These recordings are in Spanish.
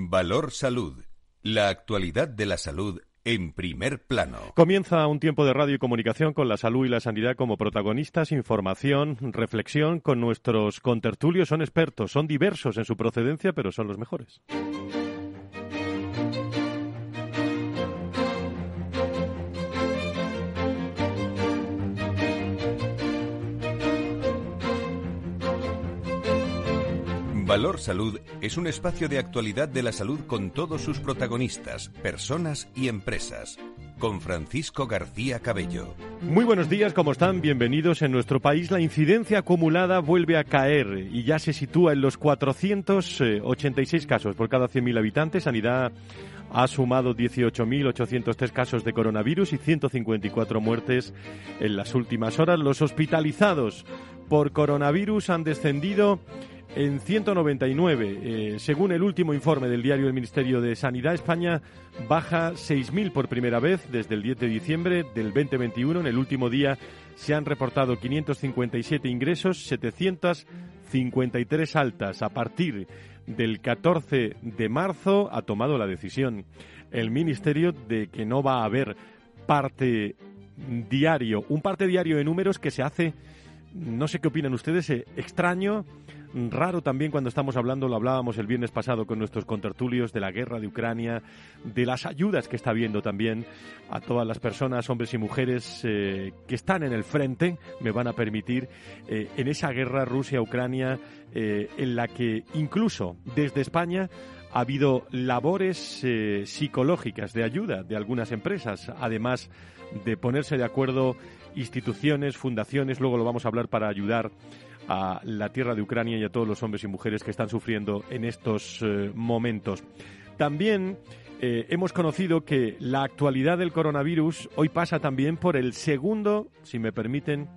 Valor Salud. La actualidad de la salud en primer plano. Comienza un tiempo de radio y comunicación con la salud y la sanidad como protagonistas, información, reflexión con nuestros contertulios. Son expertos, son diversos en su procedencia, pero son los mejores. Valor Salud es un espacio de actualidad de la salud con todos sus protagonistas, personas y empresas. Con Francisco García Cabello. Muy buenos días, ¿cómo están? Bienvenidos. En nuestro país la incidencia acumulada vuelve a caer y ya se sitúa en los 486 casos por cada 100.000 habitantes. Sanidad ha sumado 18.803 casos de coronavirus y 154 muertes en las últimas horas. Los hospitalizados por coronavirus han descendido en 199. Eh, según el último informe del diario del Ministerio de Sanidad, España baja 6.000 por primera vez desde el 10 de diciembre del 2021. En el último día se han reportado 557 ingresos, 753 altas. A partir del 14 de marzo ha tomado la decisión el Ministerio de que no va a haber parte diario, un parte diario de números que se hace, no sé qué opinan ustedes, eh, extraño raro también cuando estamos hablando, lo hablábamos el viernes pasado con nuestros contertulios, de la guerra de Ucrania, de las ayudas que está habiendo también a todas las personas, hombres y mujeres eh, que están en el frente, me van a permitir, eh, en esa guerra Rusia-Ucrania, eh, en la que incluso desde España ha habido labores psicológicas de ayuda de algunas empresas, además de ponerse de acuerdo instituciones, fundaciones, luego lo vamos a hablar para ayudar a la tierra de Ucrania y a todos los hombres y mujeres que están sufriendo en estos eh, momentos. También eh, hemos conocido que la actualidad del coronavirus hoy pasa también por el segundo, si me permiten,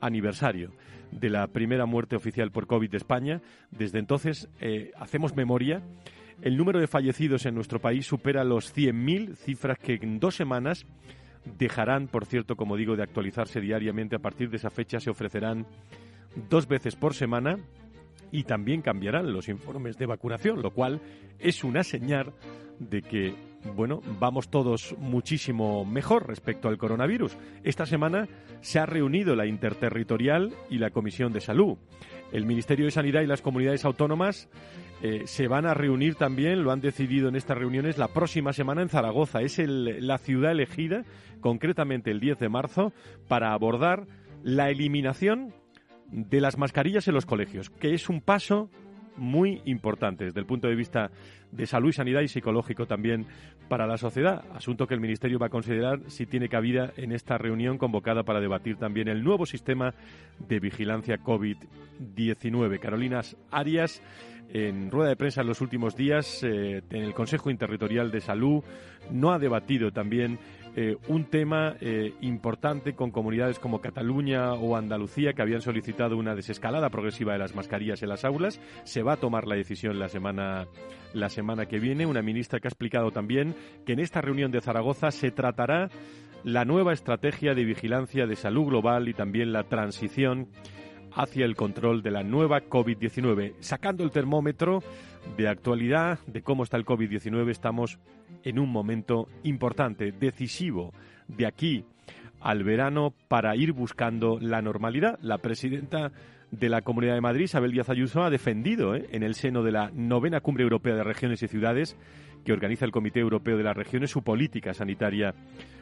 aniversario de la primera muerte oficial por COVID de España. Desde entonces eh, hacemos memoria. El número de fallecidos en nuestro país supera los 100.000, cifras que en dos semanas dejarán, por cierto, como digo, de actualizarse diariamente. A partir de esa fecha se ofrecerán dos veces por semana y también cambiarán los informes de vacunación, lo cual es una señal de que, bueno, vamos todos muchísimo mejor respecto al coronavirus. Esta semana se ha reunido la Interterritorial y la Comisión de Salud. El Ministerio de Sanidad y las comunidades autónomas eh, se van a reunir también, lo han decidido en estas reuniones, la próxima semana en Zaragoza. Es la ciudad elegida, concretamente el 10 de marzo, para abordar la eliminación de las mascarillas en los colegios, que es un paso muy importante desde el punto de vista de salud y sanidad y psicológico también para la sociedad, asunto que el Ministerio va a considerar si tiene cabida en esta reunión convocada para debatir también el nuevo sistema de vigilancia COVID-19. Carolinas Arias, en rueda de prensa en los últimos días, eh, en el Consejo Interterritorial de Salud, no ha debatido también eh, un tema eh, importante con comunidades como Cataluña o Andalucía que habían solicitado una desescalada progresiva de las mascarillas en las aulas. Se va a tomar la decisión la semana, la semana que viene. Una ministra que ha explicado también que en esta reunión de Zaragoza se tratará la nueva estrategia de vigilancia de salud global y también la transición hacia el control de la nueva COVID-19. Sacando el termómetro de actualidad de cómo está el COVID-19, estamos en un momento importante, decisivo, de aquí al verano para ir buscando la normalidad. La presidenta de la Comunidad de Madrid, Isabel Díaz Ayuso, ha defendido ¿eh? en el seno de la novena Cumbre Europea de Regiones y Ciudades que organiza el Comité Europeo de las Regiones su política sanitaria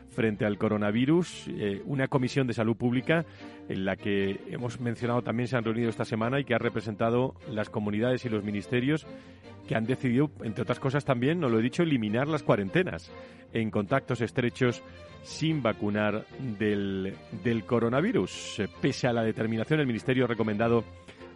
frente al coronavirus. Eh, una comisión de salud pública en la que hemos mencionado también se han reunido esta semana y que ha representado las comunidades y los ministerios que han decidido, entre otras cosas también, no lo he dicho, eliminar las cuarentenas en contactos estrechos sin vacunar del, del coronavirus. Pese a la determinación, el Ministerio ha recomendado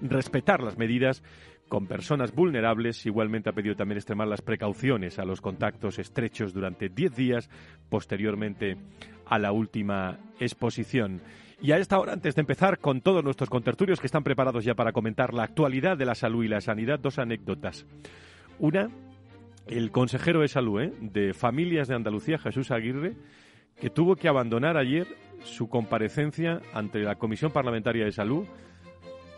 respetar las medidas con personas vulnerables. Igualmente ha pedido también extremar las precauciones a los contactos estrechos durante 10 días posteriormente a la última exposición. Y a esta hora, antes de empezar con todos nuestros contertulios que están preparados ya para comentar la actualidad de la salud y la sanidad, dos anécdotas. Una, el consejero de salud ¿eh? de Familias de Andalucía, Jesús Aguirre, que tuvo que abandonar ayer su comparecencia ante la Comisión Parlamentaria de Salud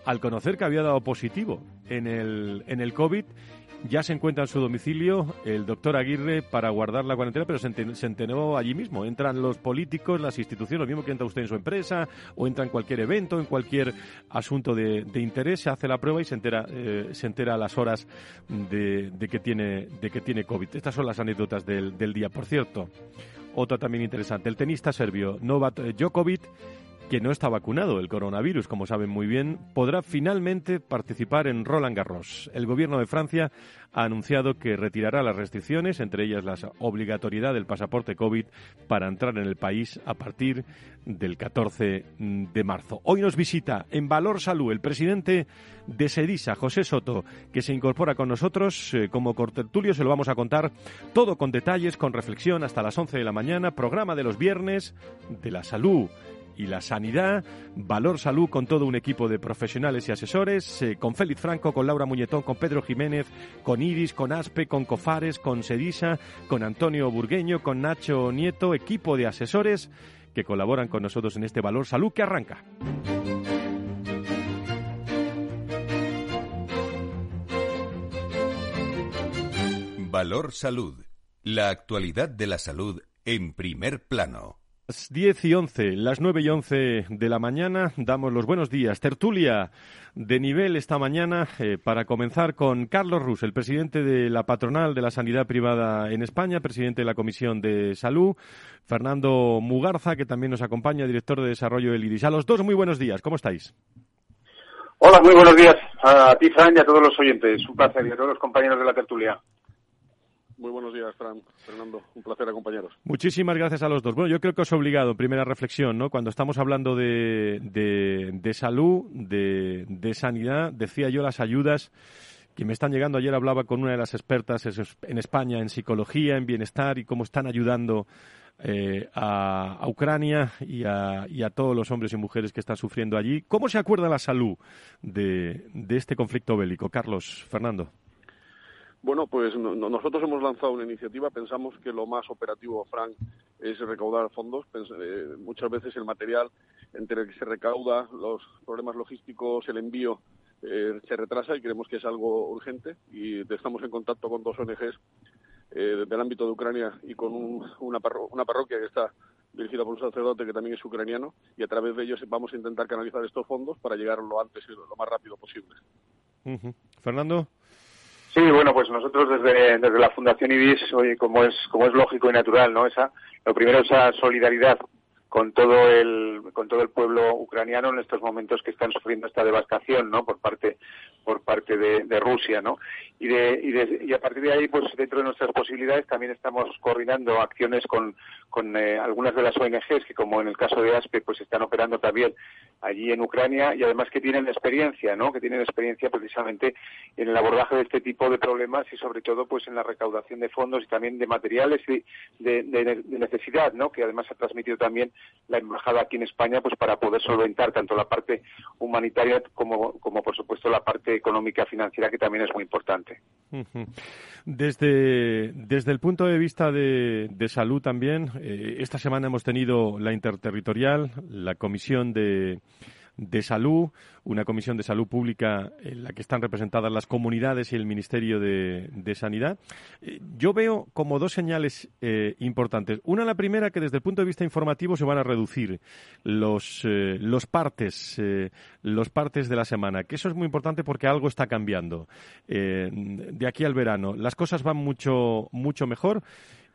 al conocer que había dado positivo en el, en el COVID, ya se encuentra en su domicilio el doctor Aguirre para guardar la cuarentena, pero se, enteró allí mismo. Entran los políticos, las instituciones, lo mismo que entra usted en su empresa o entra en cualquier evento, en cualquier asunto de, interés, se hace la prueba y se entera, eh, se entera a las horas de, que tiene, de que tiene COVID. Estas son las anécdotas del, del día. Por cierto, otra también interesante. El tenista serbio Novak Djokovic que no está vacunado el coronavirus, como saben muy bien, podrá finalmente participar en Roland Garros. El gobierno de Francia ha anunciado que retirará las restricciones, entre ellas la obligatoriedad del pasaporte COVID para entrar en el país a partir del 14 de marzo. Hoy nos visita en Valor Salud el presidente de Sedisa, José Soto, que se incorpora con nosotros eh, como cortertulio. Se lo vamos a contar todo con detalles, con reflexión hasta las 11 de la mañana, programa de los viernes de la salud y la sanidad, Valor Salud con todo un equipo de profesionales y asesores, eh, con Félix Franco, con Laura Muñetón, con Pedro Jiménez, con Iris, con Aspe, con Cofares, con Sedisa, con Antonio Burgueño, con Nacho Nieto, equipo de asesores que colaboran con nosotros en este Valor Salud que arranca. Valor Salud. La actualidad de la salud en primer plano. Las 10 y 11, las 9 y 11 de la mañana, damos los buenos días. Tertulia de nivel esta mañana eh, para comenzar con Carlos Rus, el presidente de la patronal de la sanidad privada en España, presidente de la Comisión de Salud, Fernando Mugarza, que también nos acompaña, director de desarrollo del IDIS. A los dos, muy buenos días, ¿cómo estáis? Hola, muy buenos días a ti, Fran, y a todos los oyentes. Un placer, y a todos los compañeros de la tertulia. Muy buenos días, Fran. Fernando. Un placer acompañaros. Muchísimas gracias a los dos. Bueno, yo creo que os he obligado, primera reflexión, ¿no? Cuando estamos hablando de, de, salud, de, sanidad, decía yo las ayudas que me están llegando. Ayer hablaba con una de las expertas en España en psicología, en bienestar y cómo están ayudando eh, a, Ucrania y a, y a, todos los hombres y mujeres que están sufriendo allí. ¿Cómo se acuerda la salud de, de este conflicto bélico? Carlos, Fernando. Bueno, pues nosotros hemos lanzado una iniciativa. Pensamos que lo más operativo, Frank, es recaudar fondos. Eh, muchas veces el material entre el que se recauda, los problemas logísticos, el envío, eh, se retrasa y creemos que es algo urgente. Y estamos en contacto con dos ONGs eh, del ámbito de Ucrania y con una, una parroquia que está dirigida por un sacerdote que también es ucraniano y a través de ellos vamos a intentar canalizar estos fondos para llegar lo antes y lo más rápido posible. Fernando. Sí, bueno, pues nosotros desde, desde la Fundación IBIS, como es, como es lógico y natural, ¿no? Esa, lo primero, esa solidaridad con todo el con todo el pueblo ucraniano en estos momentos que están sufriendo esta devastación no por parte por parte de, Rusia no y de, y de, y a partir de ahí pues dentro de nuestras posibilidades también estamos coordinando acciones con con eh, algunas de las ONGs que como en el caso de ASPE pues están operando también allí en Ucrania y además que tienen experiencia no que tienen experiencia precisamente en el abordaje de este tipo de problemas y sobre todo pues en la recaudación de fondos y también de materiales y de, de necesidad no que además ha transmitido también la embajada aquí en España pues para poder solventar tanto la parte humanitaria como, como por supuesto la parte económica financiera que también es muy importante. Desde, desde el punto de vista de, de salud también, eh, esta semana hemos tenido la interterritorial, la comisión de de Salud, una comisión de salud pública en la que están representadas las comunidades y el Ministerio de, Sanidad. Eh, yo veo como dos señales eh, importantes. Una, la primera, que desde el punto de vista informativo se van a reducir los, eh, los partes, los partes de la semana, que eso es muy importante porque algo está cambiando. de aquí al verano, las cosas van mucho, mucho mejor.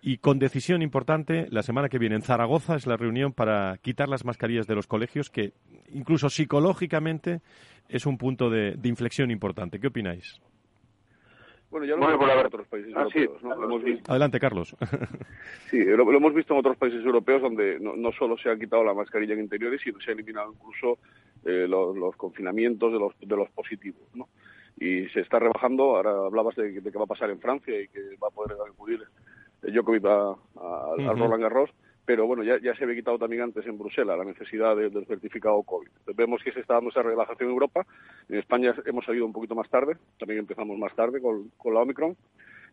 Y con decisión importante, la semana que viene en Zaragoza es la reunión para quitar las mascarillas de los colegios, que incluso psicológicamente es un punto de, inflexión importante. ¿Qué opináis? Bueno, ya lo hemos visto en otros países ah, europeos. Adelante, Carlos. sí, lo, hemos visto en otros países europeos donde no, solo se ha quitado la mascarilla en interiores, sino se ha eliminado incluso eh, los, confinamientos de los, de los positivos. ¿no? Y se está rebajando. Ahora hablabas de, de qué va a pasar en Francia y que va a poder acudir Djokovic a, a, Roland Garros, pero bueno, ya, ya se había quitado también antes en Bruselas la necesidad del certificado COVID. vemos que se está dando esa relajación en Europa. En España hemos salido un poquito más tarde, también empezamos más tarde con, con la Omicron.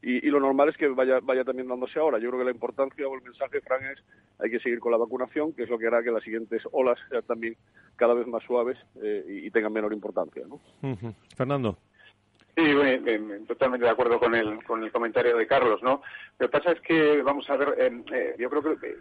y, lo normal es que vaya, vaya también dándose ahora. Yo creo que la importancia o el mensaje, Fran, es hay que seguir con la vacunación, que es lo que hará que las siguientes olas sean también cada vez más suaves eh, y, tengan menor importancia. ¿no? Fernando. Sí, totalmente de acuerdo con el, con el comentario de Carlos, ¿no? Lo que pasa es que, vamos a ver, eh, eh, yo creo que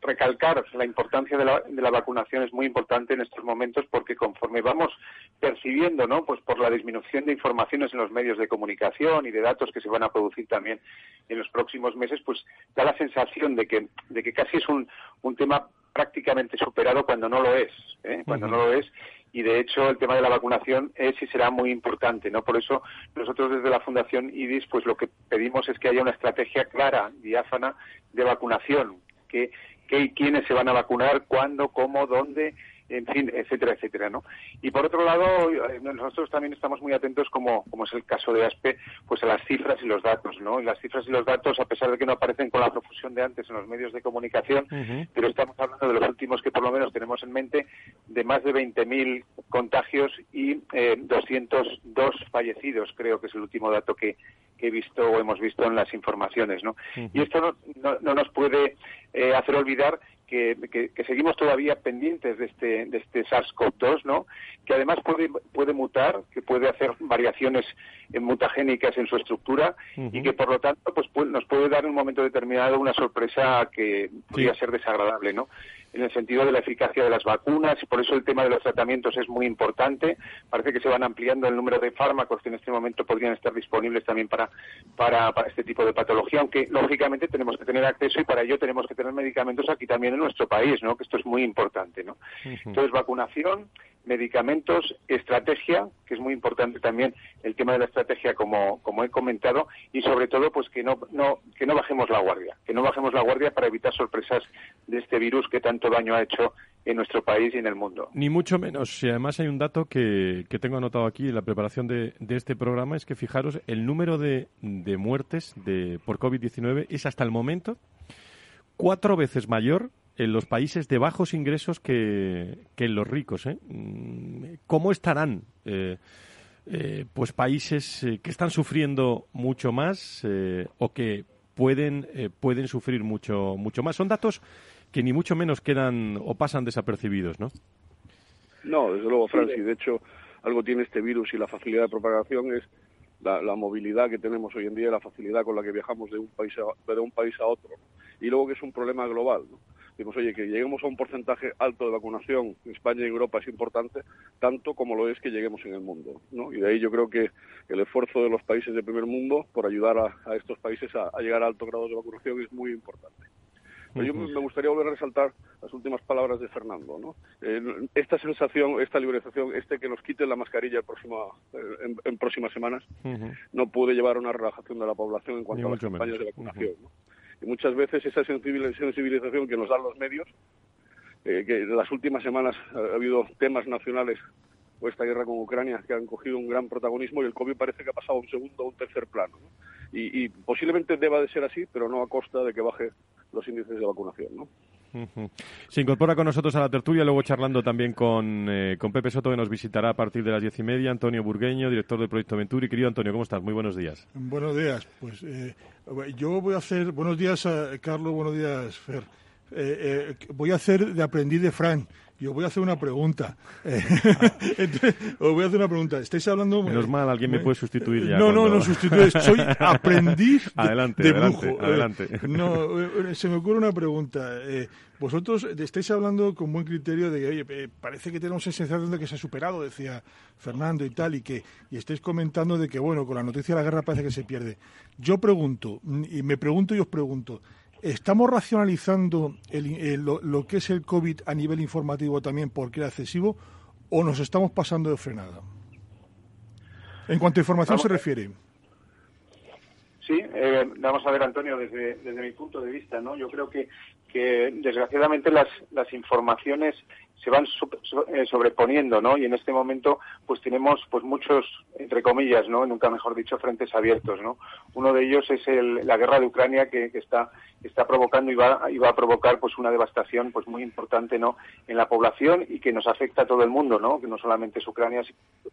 recalcar la importancia de la, de la vacunación es muy importante en estos momentos porque conforme vamos percibiendo, ¿no? Pues por la disminución de informaciones en los medios de comunicación y de datos que se van a producir también en los próximos meses, pues da la sensación de que, de que casi es un, un tema prácticamente superado cuando no lo es, ¿eh? cuando no lo es. Y de hecho el tema de la vacunación es y será muy importante, ¿no? Por eso nosotros desde la Fundación IDIS pues lo que pedimos es que haya una estrategia clara, diáfana de vacunación, que, que quiénes se van a vacunar, cuándo, cómo, dónde en fin, etcétera, etcétera, ¿no? Y por otro lado, eh, nosotros también estamos muy atentos, como, como es el caso de ASPE, pues a las cifras y los datos, ¿no? Y las cifras y los datos, a pesar de que no aparecen con la profusión de antes en los medios de comunicación, pero estamos hablando de los últimos que por lo menos tenemos en mente, de más de 20.000 contagios y eh, 202 fallecidos, creo que es el último dato que, he visto o hemos visto en las informaciones, ¿no? Y esto no, no, nos puede eh, hacer olvidar que, seguimos todavía pendientes de este, de este SARS-CoV-2, ¿no? Que además puede, puede mutar, que puede hacer variaciones mutagénicas en su estructura y que por lo tanto pues nos puede dar en un momento determinado una sorpresa que podría ser desagradable, ¿no? En el sentido de la eficacia de las vacunas y por eso el tema de los tratamientos es muy importante. Parece que se van ampliando el número de fármacos que en este momento podrían estar disponibles también para, para, este tipo de patología, aunque lógicamente tenemos que tener acceso y para ello tenemos que tener medicamentos aquí también en nuestro país, ¿no? que esto es muy importante. ¿no? Entonces, vacunación, medicamentos, estrategia, que es muy importante también el tema de la estrategia como, como he comentado, y sobre todo pues que no, que no bajemos la guardia, que no bajemos la guardia para evitar sorpresas de este virus que tanto daño ha hecho en nuestro país y en el mundo. Ni mucho menos. Y además hay un dato que, que tengo anotado aquí en la preparación de, de, este programa, es que fijaros, el número de, de muertes de, por COVID-19 es hasta el momento cuatro veces mayor en los países de bajos ingresos que, en los ricos. ¿eh? Mm, ¿Cómo estarán? Eh, eh, pues países que están sufriendo mucho más o que pueden pueden sufrir mucho mucho más son datos que ni mucho menos quedan o pasan desapercibidos no no desde luego Francis de hecho algo tiene este virus y la facilidad de propagación es la, la, movilidad que tenemos hoy en día, la facilidad con la que viajamos de un país a, de un país a otro, y luego que es un problema global. ¿no? Oye, que lleguemos a un porcentaje alto de vacunación en España y Europa es importante, tanto como lo es que lleguemos en el mundo. ¿no? Y de ahí yo creo que el esfuerzo de los países del primer mundo por ayudar a, estos países a, llegar a alto grado de vacunación es muy importante. Pero yo me gustaría volver a resaltar las últimas palabras de Fernando. ¿no? Eh, esta sensación, esta liberalización, este que nos quite la mascarilla eh, en, próximas semanas, no puede llevar a una relajación de la población en cuanto a las campañas de vacunación. ¿no? Muchas veces esa sensibilización que nos dan los medios, eh, que en las últimas semanas ha habido temas nacionales o esta guerra con Ucrania que han cogido un gran protagonismo y el COVID parece que ha pasado a un segundo o un tercer plano. Y, posiblemente deba de ser así, pero no a costa de que baje los índices de vacunación. ¿no? Se incorpora con nosotros a la tertulia, luego charlando también con, eh, con Pepe Soto, que nos visitará a partir de las diez y media, Antonio Burgueño, director del proyecto Venturi. Querido Antonio, ¿cómo estás? Muy buenos días. Buenos días. Pues eh, yo voy a hacer. Buenos días, Carlos. Buenos días, Fer. Eh, voy a hacer de aprendiz de Fran. Yo voy a hacer una pregunta. os voy a hacer una pregunta. Estáis hablando. Menos mal, alguien me puede sustituir ya. No, no, no sustituye. Soy aprendiz adelante, de adelante, Adelante. no, se me ocurre una pregunta. Vosotros estáis hablando con buen criterio de que, oye, eh, parece que tenemos esa sensación de que se ha superado, decía Fernando y tal, y que y estáis comentando de que, bueno, con la noticia de la guerra parece que se pierde. Yo pregunto, y me pregunto y os pregunto, ¿estamos racionalizando lo, que es el COVID a nivel informativo también porque era excesivo o nos estamos pasando de frenada? En cuanto a información se refiere. Sí, eh, vamos a ver, Antonio, desde, desde mi punto de vista, ¿no? Yo creo que, que desgraciadamente las, las informaciones se van eh, sobreponiendo, ¿no? Y en este momento, pues tenemos, pues muchos, entre comillas, ¿no? Nunca mejor dicho, frentes abiertos, ¿no? Uno de ellos es la guerra de Ucrania que, está, está provocando y va, y va a provocar, pues una devastación, pues muy importante, ¿no? En la población y que nos afecta a todo el mundo, ¿no? Que no solamente es Ucrania,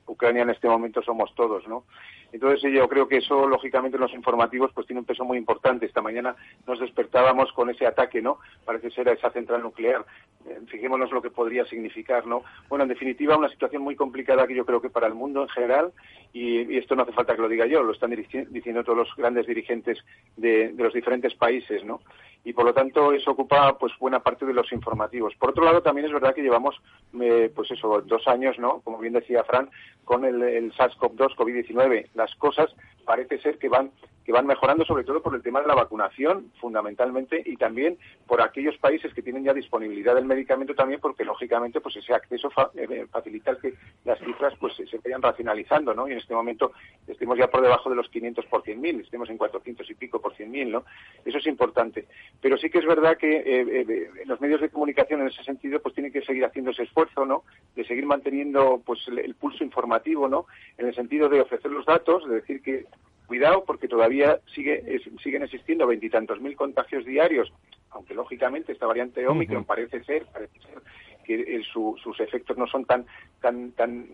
Ucrania en este momento somos todos, ¿no? Entonces yo creo que eso, lógicamente, en los informativos, pues tiene un peso muy importante. Esta mañana nos despertábamos con ese ataque, ¿no? Parece ser a esa central nuclear. Eh, fijémonos lo que podría significar, ¿no? Bueno, en definitiva, una situación muy complicada que yo creo que para el mundo en general, y, esto no hace falta que lo diga yo, lo están diciendo todos los grandes dirigentes de, los diferentes países, ¿no? Y por lo tanto eso ocupa pues buena parte de los informativos. Por otro lado, también es verdad que llevamos eh, pues eso dos años, ¿no? Como bien decía Fran, con el, el SARS-CoV-2, COVID-19. Las cosas parece ser que van que van mejorando sobre todo por el tema de la vacunación, fundamentalmente, y también por aquellos países que tienen ya disponibilidad del medicamento también, porque lógicamente pues ese acceso eh, eh, facilita el que las cifras pues se vayan racionalizando, ¿no? Y en este momento estemos ya por debajo de los 500 por 100.000, estemos en 400 y pico por 100.000, ¿no? Eso es importante. Pero sí que es verdad que eh, los medios de comunicación en ese sentido pues tienen que seguir haciendo ese esfuerzo, ¿no? De seguir manteniendo pues el pulso informativo, ¿no? En el sentido de ofrecer los datos, de decir que cuidado porque todavía sigue, siguen existiendo veintitantos mil contagios diarios, aunque lógicamente esta variante Omicron parece ser, parece ser que sus efectos no son tan tan tan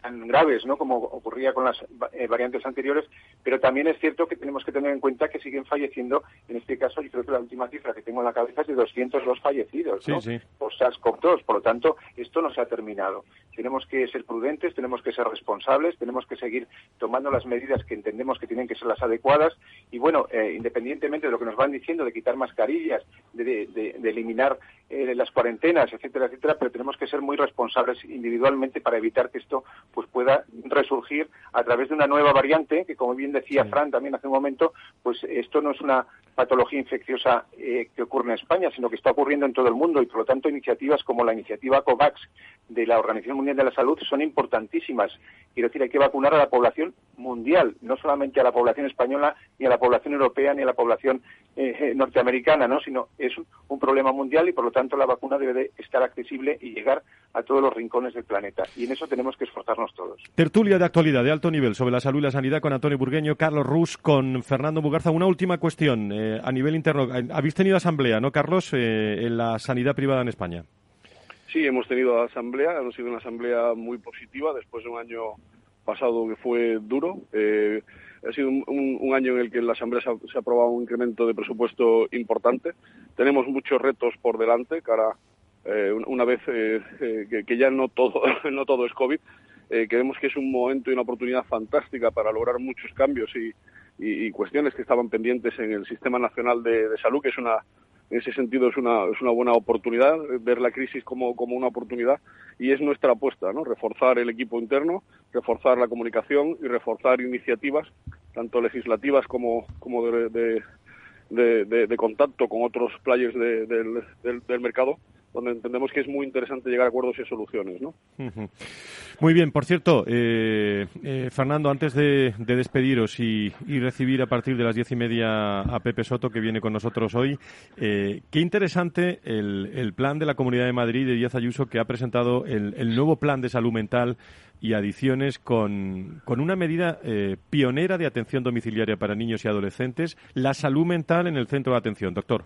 tan graves no como ocurría con las eh, variantes anteriores pero también es cierto que tenemos que tener en cuenta que siguen falleciendo en este caso yo creo que la última cifra que tengo en la cabeza es de 202 fallecidos por SARS-CoV-2 por lo tanto esto no se ha terminado. Tenemos que ser prudentes tenemos que ser responsables tenemos que seguir tomando las medidas que entendemos que tienen que ser las adecuadas y bueno eh, independientemente de lo que nos van diciendo de quitar mascarillas de, de, eliminar eh, las cuarentenas etcétera etcétera pero tenemos que ser muy responsables individualmente para evitar que esto pues pueda resurgir a través de una nueva variante que como bien decía Fran también hace un momento pues esto no es una patología infecciosa eh, que ocurre en España sino que está ocurriendo en todo el mundo. Y por lo tanto iniciativas como la iniciativa COVAX de la Organización Mundial de la Salud son importantísimas. Quiero decir hay que vacunar a la población mundial no solamente a la población española ni a la población europea ni a la población eh, eh, norteamericana no sino es un problema mundial y por lo tanto la vacuna debe de estar accesible y llegar a todos los rincones del planeta. Y en eso tenemos que esforzarnos todos. Tertulia de actualidad de alto nivel sobre la salud y la sanidad con Antonio Burgueño, Carlos Rus, con Fernando Bugarza. Una última cuestión eh, a nivel interno. Habéis tenido asamblea, ¿no, Carlos, eh, en la sanidad privada en España? Sí, hemos tenido asamblea. Ha sido una asamblea muy positiva después de un año pasado que fue duro. Eh, ha sido un, año en el que en la Asamblea se ha, se ha, aprobado un incremento de presupuesto importante. Tenemos muchos retos por delante cara eh, una vez eh, eh, que, ya no todo, no todo es COVID, creemos que es un momento y una oportunidad fantástica para lograr muchos cambios y, cuestiones que estaban pendientes en el Sistema Nacional de, Salud, que es una, en ese sentido es una, es una buena oportunidad, ver la crisis como, como una oportunidad y es nuestra apuesta, ¿no? reforzar el equipo interno, reforzar la comunicación y reforzar iniciativas, tanto legislativas como, como de, de, contacto con otros players del, del mercado donde entendemos que es muy interesante llegar a acuerdos y soluciones. ¿no? Muy bien, por cierto, eh, eh, Fernando, antes de, despediros y, recibir a partir de las diez y media a Pepe Soto, que viene con nosotros hoy, eh, qué interesante el, plan de la Comunidad de Madrid de Díaz Ayuso, que ha presentado el, nuevo plan de salud mental y adicciones con, con una medida pionera de atención domiciliaria para niños y adolescentes, la salud mental en el centro de atención. Doctor.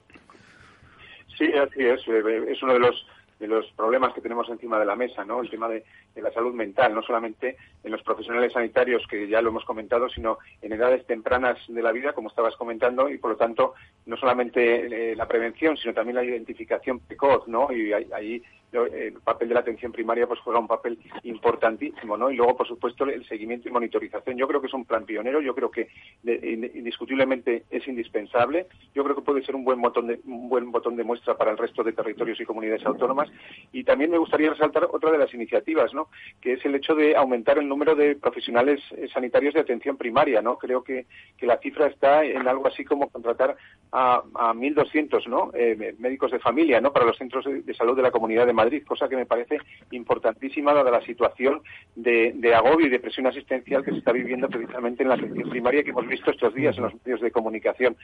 Sí, así es. Eh, es uno de los de los problemas que tenemos encima de la mesa, ¿no? El tema de, la salud mental, no solamente en los profesionales sanitarios, que ya lo hemos comentado, sino en edades tempranas de la vida, como estabas comentando, y por lo tanto, no solamente eh, la prevención, sino también la identificación precoz, ¿no? Y ahí el papel de la atención primaria pues juega un papel importantísimo, ¿no? Y luego, por supuesto, el seguimiento y monitorización. Yo creo que es un plan pionero, yo creo que indiscutiblemente es indispensable. Yo creo que puede ser un buen botón de un buen botón de muestra para el resto de territorios y comunidades autónomas. Y también me gustaría resaltar otra de las iniciativas, ¿no? Que es el hecho de aumentar el número de profesionales eh, sanitarios de atención primaria, ¿no? Creo que, la cifra está en algo así como contratar a, a 1.200, ¿no? Eh, médicos de familia, ¿no? Para los centros de, salud de la Comunidad de Madrid, cosa que me parece importantísima dada la situación de, agobio y de presión asistencial que se está viviendo precisamente en la atención primaria que hemos visto estos días en los medios de comunicación.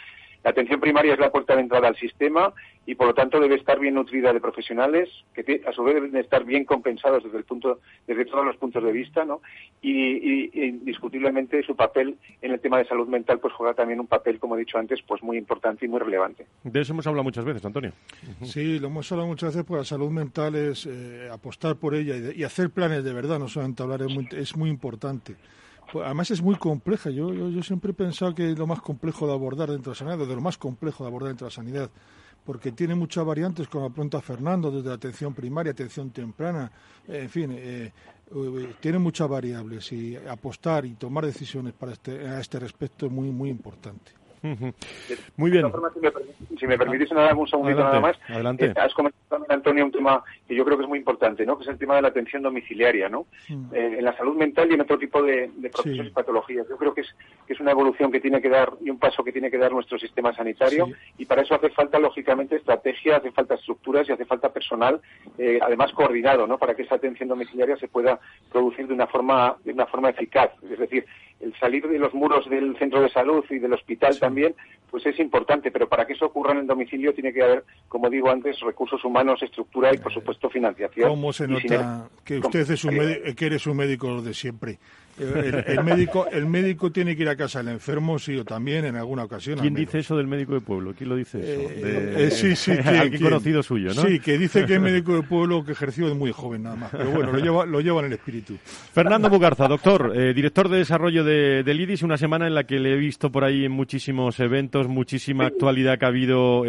La atención primaria es la puerta de entrada al sistema y por lo tanto debe estar bien nutrida de profesionales que a su vez deben estar bien compensados desde el punto desde todos los puntos de vista ¿no? y, indiscutiblemente su papel en el tema de salud mental pues juega también un papel como he dicho antes pues muy importante y muy relevante de eso hemos hablado muchas veces Antonio sí lo hemos hablado muchas veces porque la salud mental eh, apostar por ella y, hacer planes de verdad no solamente hablar es muy, es muy importante pues, además es muy compleja. Yo, siempre he pensado que es lo más complejo de abordar dentro de la sanidad, de lo más complejo de abordar dentro de la sanidad, porque tiene muchas variantes, como apunta Fernando, desde la atención primaria, atención temprana, en fin, eh, tiene muchas variables y apostar y tomar decisiones para este, a este respecto es muy, muy importante. Muy bien. si, me, permitís nada, un segundito nada más. Adelante. Eh, has comentado también, Antonio, un tema que yo creo que es muy importante, ¿no? que es el tema de la atención domiciliaria, ¿no? Eh, en la salud mental y en otro tipo de, de procesos y patologías. Yo creo que es, que es una evolución que tiene que dar y un paso que tiene que dar nuestro sistema sanitario y para eso hace falta, lógicamente, estrategia, hace falta estructuras y hace falta personal, eh, además coordinado, ¿no? para que esa atención domiciliaria se pueda producir de una forma, de una forma eficaz. Es decir, el salir de los muros del centro de salud y del hospital también, pues es importante, pero para que eso ocurra en el domicilio tiene que haber, como digo antes, recursos humanos, estructura y, por supuesto, financiación. ¿Cómo se nota que usted es un que eres un médico de siempre? El, médico, el médico tiene que ir a casa del enfermo, sí, o también en alguna ocasión. ¿Quién dice eso del médico de pueblo? ¿Quién lo dice eso? Eh, eh, sí, sí. Que, conocido suyo, ¿no? Sí, que dice que es médico de pueblo que ejerció de muy joven nada más. Pero bueno, lo lleva, lo lleva en el espíritu. Fernando Bugarza, doctor, eh, director de desarrollo de, del IDIS, una semana en la que le he visto por ahí en muchísimos eventos, muchísima actualidad que ha habido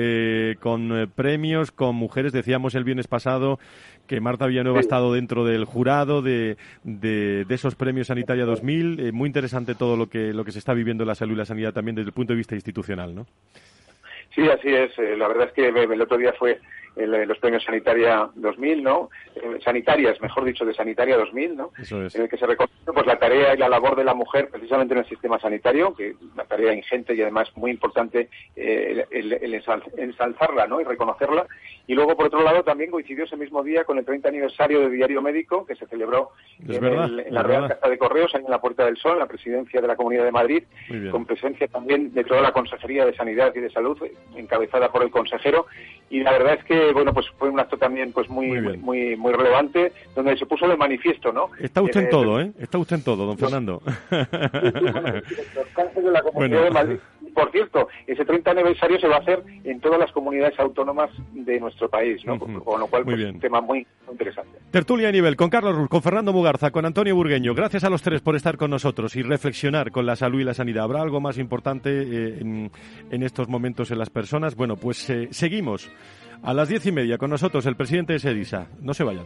con premios, con mujeres. Decíamos el viernes pasado que Marta Villanueva ha estado dentro del jurado de, de, esos premios Sanitaria 2000. Eh, muy interesante todo lo que, lo que se está viviendo en la salud y la sanidad también desde el punto de vista institucional, ¿no? Sí, así es. Eh, la verdad es que el otro día fue el, los premios Sanitaria 2000, ¿no? Eh, sanitarias, mejor dicho, de Sanitaria 2000, ¿no? En el que se reconoce pues, la tarea y la labor de la mujer precisamente en el sistema sanitario, que es una tarea ingente y además muy importante eh, el, ensalzarla, ¿no? Y reconocerla. Y luego, por otro lado, también coincidió ese mismo día con el 30 aniversario de Diario Médico, que se celebró en, la Real Casa de Correos, ahí en la Puerta del Sol, en la presidencia de la Comunidad de Madrid, con presencia también de toda la Consejería de Sanidad y de Salud, encabezada por el consejero. Y la verdad es que bueno, pues fue un acto también pues muy muy, muy, relevante, donde se puso de manifiesto, ¿no? Está usted en eh, todo, ¿eh? Está usted en todo, don Fernando. de la Comunidad de Madrid por cierto, ese 30 aniversario se va a hacer en todas las comunidades autónomas de nuestro país, ¿no? Con lo cual, pues, es un tema muy, interesante. Tertulia a nivel con Carlos Ruz, con Fernando Mugarza, con Antonio Burgueño. Gracias a los tres por estar con nosotros y reflexionar con la salud y la sanidad. ¿Habrá algo más importante eh, en, estos momentos en las personas? Bueno, pues eh, seguimos. A las diez y media con nosotros el presidente de Sedisa. No se vayan.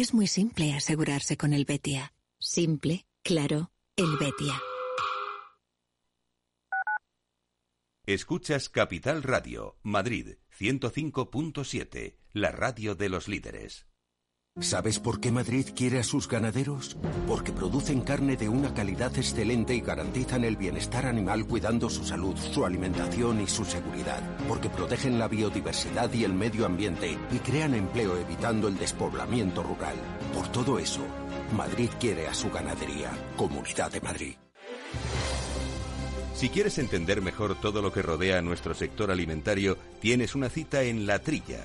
Es muy simple asegurarse con el Betia. Simple, claro, el Betia. Escuchas Capital Radio, Madrid 105.7, la radio de los líderes. ¿Sabes por qué Madrid quiere a sus ganaderos? Porque producen carne de una calidad excelente y garantizan el bienestar animal cuidando su salud, su alimentación y su seguridad. Porque protegen la biodiversidad y el medio ambiente y crean empleo evitando el despoblamiento rural. Por todo eso, Madrid quiere a su ganadería. Comunidad de Madrid. Si quieres entender mejor todo lo que rodea a nuestro sector alimentario, tienes una cita en La Trilla.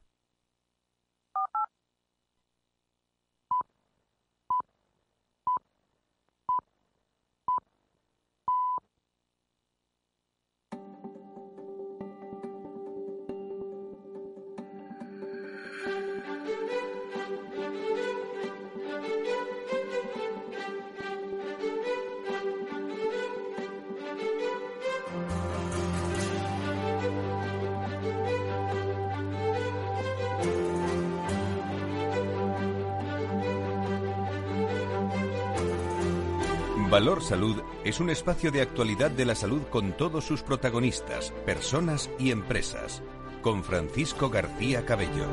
Valor Salud es un espacio de actualidad de la salud con todos sus protagonistas, personas y empresas. Con Francisco García Cabello.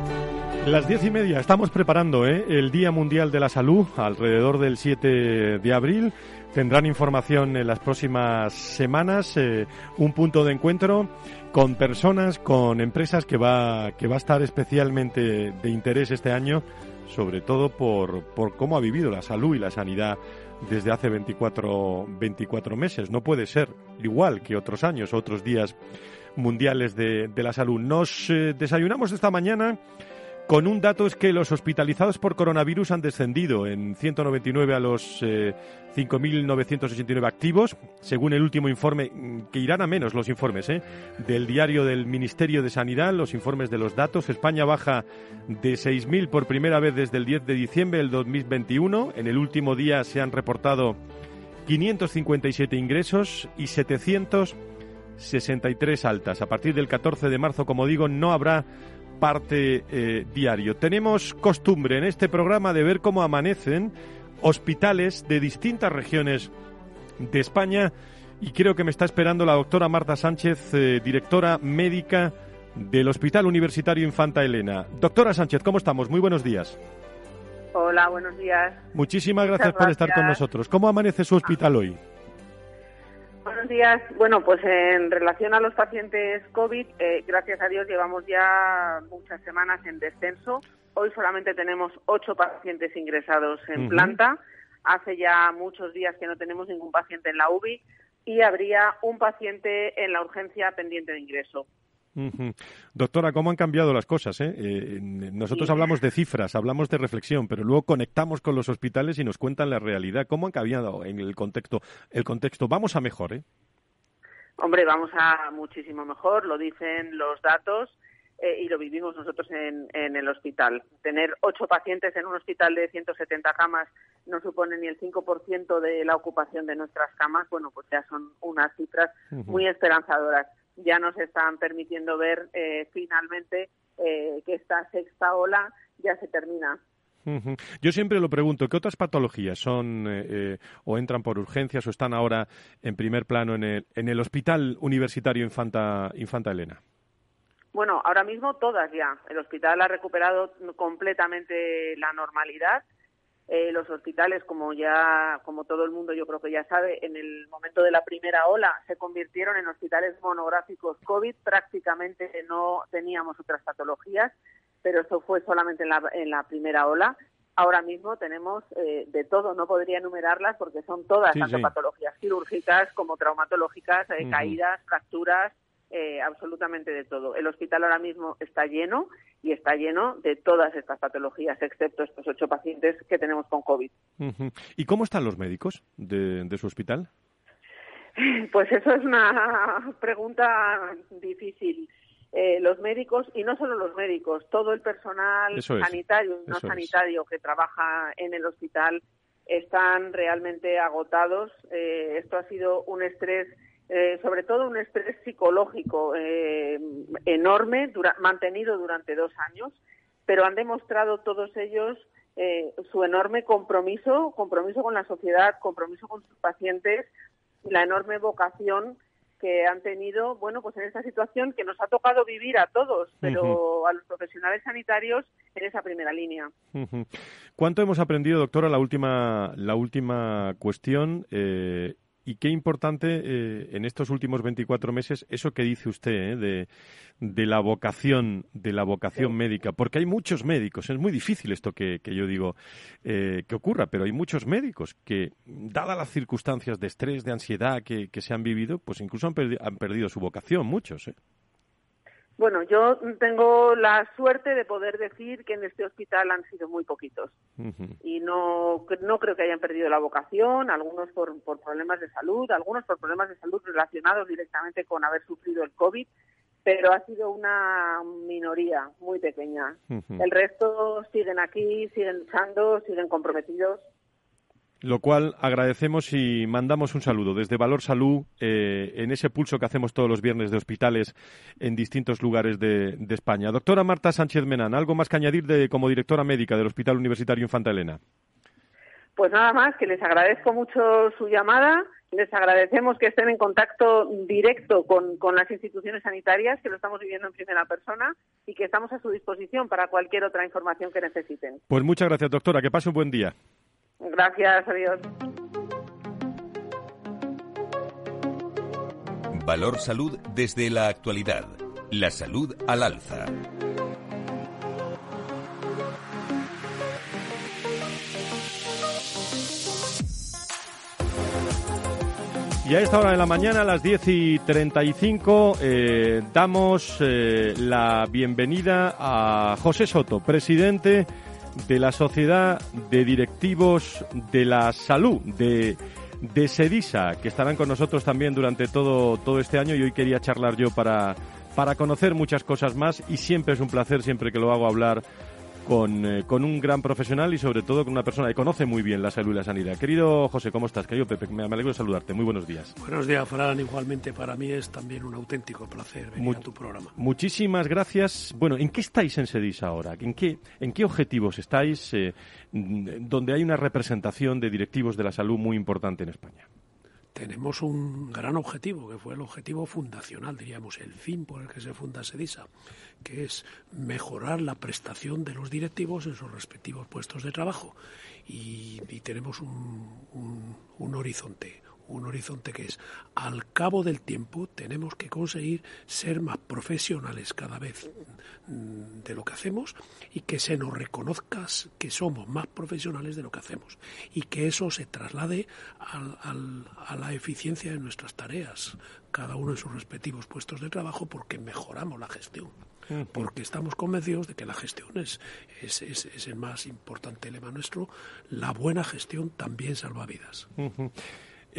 Las diez y media estamos preparando ¿eh? el Día Mundial de la Salud alrededor del 7 de abril. Tendrán información en las próximas semanas, eh, un punto de encuentro con personas, con empresas que va, que va a estar especialmente de interés este año, sobre todo por, por cómo ha vivido la salud y la sanidad desde hace 24, 24 meses. No puede ser igual que otros años, otros días mundiales de, de la salud. Nos eh, desayunamos esta mañana con un dato es que los hospitalizados por coronavirus han descendido en 199 a los 5.989 eh, activos, según el último informe, mm, que irán a menos los informes eh, del diario del Ministerio de Sanidad, los informes de los datos. España baja de 6.000 por primera vez desde el 10 de diciembre del 2021. En el último día se han reportado 557 ingresos y 763 altas. A partir del 14 de marzo, como digo, no habrá parte eh, diario. Tenemos costumbre en este programa de ver cómo amanecen hospitales de distintas regiones de España y creo que me está esperando la doctora Marta Sánchez, eh, directora médica del Hospital Universitario Infanta Elena. Doctora Sánchez, ¿cómo estamos? Muy buenos días. Hola, buenos días. Muchísimas gracias, por estar con nosotros. ¿Cómo amanece su hospital hoy? Buenos días. Bueno, pues en relación a los pacientes COVID, eh, gracias a Dios llevamos ya muchas semanas en descenso. Hoy solamente tenemos ocho pacientes ingresados en planta. Hace ya muchos días que no tenemos ningún paciente en la UBI y habría un paciente en la urgencia pendiente de ingreso. Doctora, ¿cómo han cambiado las cosas? Eh? eh nosotros hablamos de cifras, hablamos de reflexión, pero luego conectamos con los hospitales y nos cuentan la realidad. ¿Cómo han cambiado en el contexto? El contexto, vamos a mejor, ¿eh? Hombre, vamos a muchísimo mejor, lo dicen los datos eh, y lo vivimos nosotros en, en, el hospital. Tener ocho pacientes en un hospital de 170 camas no supone ni el 5% de la ocupación de nuestras camas, bueno, pues ya son unas cifras muy esperanzadoras ya nos están permitiendo ver eh, finalmente eh, que esta sexta ola ya se termina. Yo siempre lo pregunto, ¿qué otras patologías son eh, o entran por urgencias o están ahora en primer plano en el, en el Hospital Universitario Infanta, Infanta Elena? Bueno, ahora mismo todas ya. El hospital ha recuperado completamente la normalidad eh, los hospitales, como ya, como todo el mundo yo creo que ya sabe, en el momento de la primera ola se convirtieron en hospitales monográficos COVID. Prácticamente no teníamos otras patologías, pero eso fue solamente en la, en la primera ola. Ahora mismo tenemos eh, de todo, no podría enumerarlas porque son todas, tanto patologías quirúrgicas como traumatológicas, eh, caídas, fracturas, eh, absolutamente de todo. El hospital ahora mismo está lleno y está lleno de todas estas patologías, excepto estos ocho pacientes que tenemos con COVID. ¿Y cómo están los médicos de, su hospital? Pues eso es una pregunta difícil. Eh, los médicos, y no solo los médicos, todo el personal sanitario y no sanitario que trabaja en el hospital están realmente agotados. Eh, esto ha sido un estrés eh, sobre todo un estrés psicológico eh, enorme, mantenido durante dos años, pero han demostrado todos ellos eh, su enorme compromiso, compromiso con la sociedad, compromiso con sus pacientes, la enorme vocación que han tenido, bueno, pues en esta situación que nos ha tocado vivir a todos, pero a los profesionales sanitarios en esa primera línea. ¿Cuánto hemos aprendido, doctora, la última, la última cuestión? Eh, y qué importante eh, en estos últimos 24 meses eso que dice usted eh, de, de, la vocación de la vocación médica, porque hay muchos médicos. Es muy difícil esto que, que yo digo eh, que ocurra, pero hay muchos médicos que, dadas las circunstancias de estrés, de ansiedad que, que se han vivido, pues incluso han, han perdido su vocación, muchos. ¿eh? Bueno, yo tengo la suerte de poder decir que en este hospital han sido muy poquitos. Y no, no creo que hayan perdido la vocación, algunos por, por problemas de salud, algunos por problemas de salud relacionados directamente con haber sufrido el COVID, pero ha sido una minoría muy pequeña. El resto siguen aquí, siguen luchando, siguen comprometidos lo cual agradecemos y mandamos un saludo desde Valor Salud eh, en ese pulso que hacemos todos los viernes de hospitales en distintos lugares de, España. Doctora Marta Sánchez Menán, ¿algo más que añadir de, como directora médica del Hospital Universitario Infanta Elena? Pues nada más, que les agradezco mucho su llamada, les agradecemos que estén en contacto directo con, con las instituciones sanitarias, que lo estamos viviendo en primera persona y que estamos a su disposición para cualquier otra información que necesiten. Pues muchas gracias, doctora. Que pase un buen día. Gracias, adiós. Valor Salud desde la actualidad. La salud al alza. Y a esta hora de la mañana, a las 10 y 35, eh, damos eh, la bienvenida a José Soto, presidente de la Sociedad de Directivos de la Salud, de, de SEDISA, que estarán con nosotros también durante todo, todo este año. Y hoy quería charlar yo para, para conocer muchas cosas más. Y siempre es un placer, siempre que lo hago hablar con, eh, con, un gran profesional y sobre todo con una persona que conoce muy bien la salud y la sanidad. Querido José, ¿cómo estás? Querido Pepe, me alegro de saludarte. Muy buenos días. Buenos días, Fran. Igualmente para mí es también un auténtico placer venir a tu programa. Muchísimas gracias. Bueno, ¿en qué estáis en SEDIS ahora? ¿En qué, en qué objetivos estáis eh, donde hay una representación de directivos de la salud muy importante en España? Tenemos un gran objetivo, que fue el objetivo fundacional, diríamos, el fin por el que se funda SEDISA, que es mejorar la prestación de los directivos en sus respectivos puestos de trabajo. Y, tenemos un, horizonte, un horizonte que es, al cabo del tiempo, tenemos que conseguir ser más profesionales cada vez de lo que hacemos y que se nos reconozca que somos más profesionales de lo que hacemos y que eso se traslade a la eficiencia de nuestras tareas, cada uno en sus respectivos puestos de trabajo, porque mejoramos la gestión porque estamos convencidos de que la gestión es, es, es, el más importante lema nuestro. La buena gestión también salva vidas.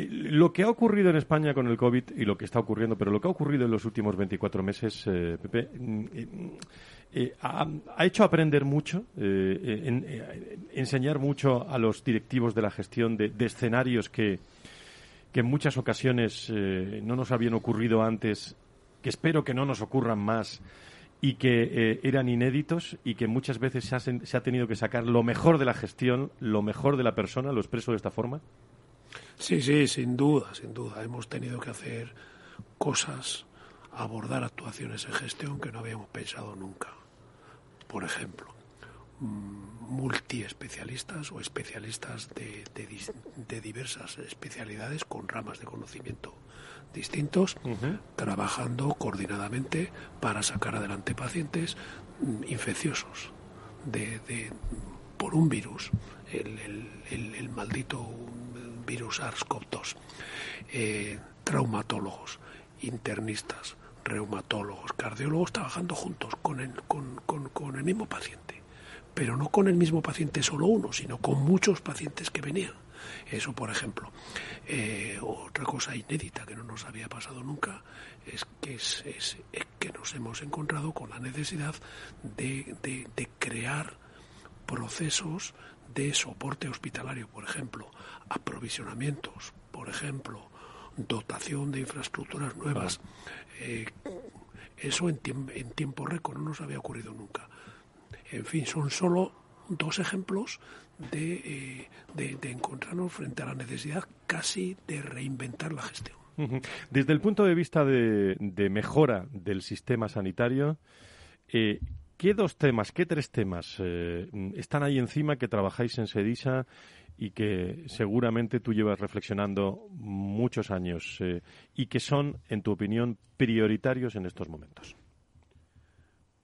Lo que ha ocurrido en España con el COVID y lo que está ocurriendo, pero lo que ha ocurrido en los últimos 24 meses, eh, Pepe, mm, eh, ha, hecho aprender mucho, enseñar mucho a los directivos de la gestión de, escenarios que, que, en muchas ocasiones no nos habían ocurrido antes, que espero que no nos ocurran más y que eran inéditos y que muchas veces se ha tenido que sacar lo mejor de la gestión, lo mejor de la persona, lo expreso de esta forma. Sí, sí, sin duda, sin duda. Hemos tenido que hacer cosas, abordar actuaciones en gestión que no habíamos pensado nunca. Por ejemplo, mm, multiespecialistas o especialistas de, de, diversas especialidades con ramas de conocimiento distintos, trabajando coordinadamente para sacar adelante pacientes mm, infecciosos de, por un virus, el, el, el maldito virus SARS-CoV-2, eh, traumatólogos, internistas, reumatólogos, cardiólogos trabajando juntos con el, con, el mismo paciente, pero no con el mismo paciente solo uno, sino con muchos pacientes que venían. Eso, por ejemplo. Eh, otra cosa inédita que no nos había pasado nunca es que, es, es, que nos hemos encontrado con la necesidad de, de crear procesos de soporte hospitalario, por ejemplo, aprovisionamientos, por ejemplo, dotación de infraestructuras nuevas. Eh, eso en, en tiempo récord no nos había ocurrido nunca. En fin, son solo dos ejemplos de, eh, de, encontrarnos frente a la necesidad casi de reinventar la gestión. Desde el punto de vista de, mejora del sistema sanitario, eh, ¿qué dos temas, qué tres temas están ahí encima que trabajáis en Sedisa y que seguramente tú llevas reflexionando muchos años eh, y que son, en tu opinión, prioritarios en estos momentos?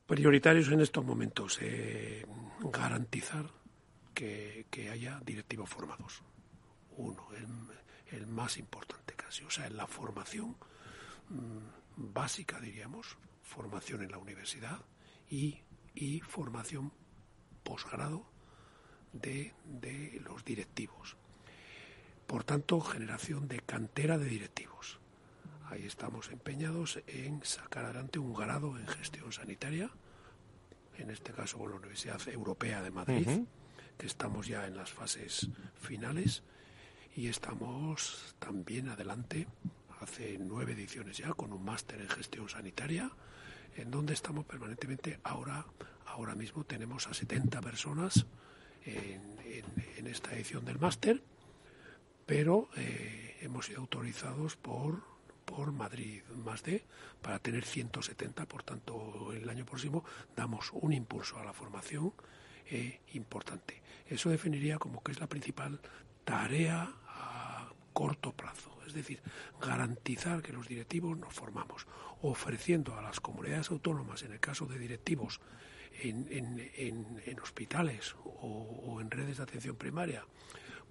Prioritarios en estos momentos, garantizar que, haya directivos formados. Uno, el más importante casi, o sea, en la formación mm, básica, diríamos, formación en la universidad y, formación posgrado de, de los directivos. Por tanto, generación de cantera de directivos. Ahí estamos empeñados en sacar adelante un grado en gestión sanitaria, en este caso con la Universidad Europea de Madrid, que estamos ya en las fases finales y estamos también adelante, hace nueve ediciones ya, con un máster en gestión sanitaria, en donde estamos permanentemente. Ahora, ahora mismo tenemos a 70 personas en, esta edición del máster, pero eh, hemos sido autorizados por, por Madrid más de para tener 170, por tanto el año próximo damos un impulso a la formación eh, importante. Eso definiría como que es la principal tarea corto plazo, es decir, garantizar que los directivos nos formamos, ofreciendo a las comunidades autónomas, en el caso de directivos en, hospitales o, en redes de atención primaria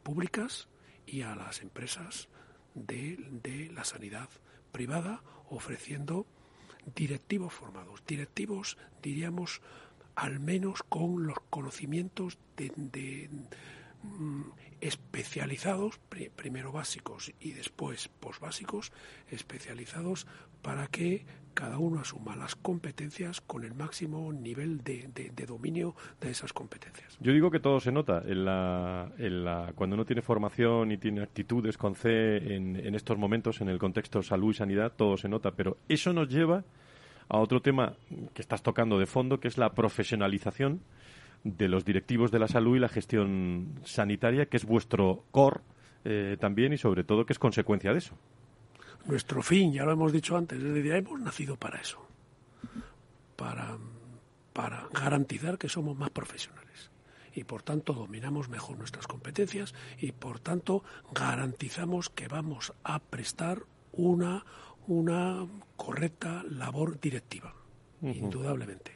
públicas y a las empresas de, la sanidad privada, ofreciendo directivos formados, directivos, diríamos, al menos con los conocimientos de mm, especializados, primero básicos y después posbásicos, especializados para que cada uno asuma las competencias con el máximo nivel de, dominio de esas competencias. Yo digo que todo se nota en la, en la, cuando uno tiene formación y tiene actitudes con C en, en estos momentos, en el contexto salud y sanidad, todo se nota, pero eso nos lleva a otro tema que estás tocando de fondo, que es la profesionalización de los directivos de la salud y la gestión sanitaria, que es vuestro core eh, también y sobre todo que es consecuencia de eso. Nuestro fin, ya lo hemos dicho antes, es decir, hemos nacido para eso, para, para garantizar que somos más profesionales y por tanto dominamos mejor nuestras competencias y por tanto garantizamos que vamos a prestar una, una correcta labor directiva, indudablemente.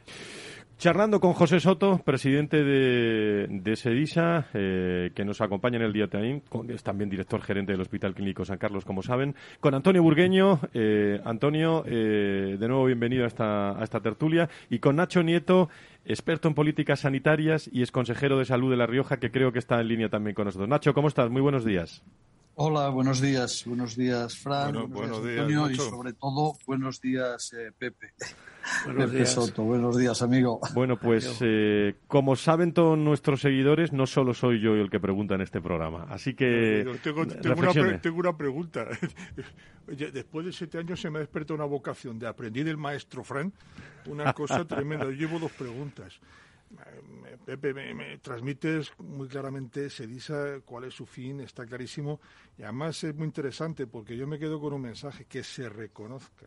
Charlando con José Soto, presidente de, de SEDISA, eh, que nos acompaña en el día también, es también director gerente del Hospital Clínico San Carlos, como saben, con Antonio Burgueño. Eh, Antonio, eh, de nuevo bienvenido a esta, a esta tertulia, y con Nacho Nieto, experto en políticas sanitarias y es consejero de salud de La Rioja, que creo que está en línea también con nosotros. Nacho, ¿cómo estás? Muy buenos días. Hola, buenos días. Buenos días, Fran. buenos, días, Antonio, y sobre todo, buenos días, eh, Pepe. Buenos días. Soto. Buenos días, amigo. Bueno, pues eh, como saben todos nuestros seguidores, no solo soy yo el que pregunta en este programa. Así que. Tengo, una, pregunta. Después de siete años se me ha despertado una vocación de aprendí del maestro Fran. Una cosa tremenda. Yo llevo dos preguntas. Pepe, me, transmites muy claramente, se dice cuál es su fin, está clarísimo. Y además es muy interesante porque yo me quedo con un mensaje, que se reconozca.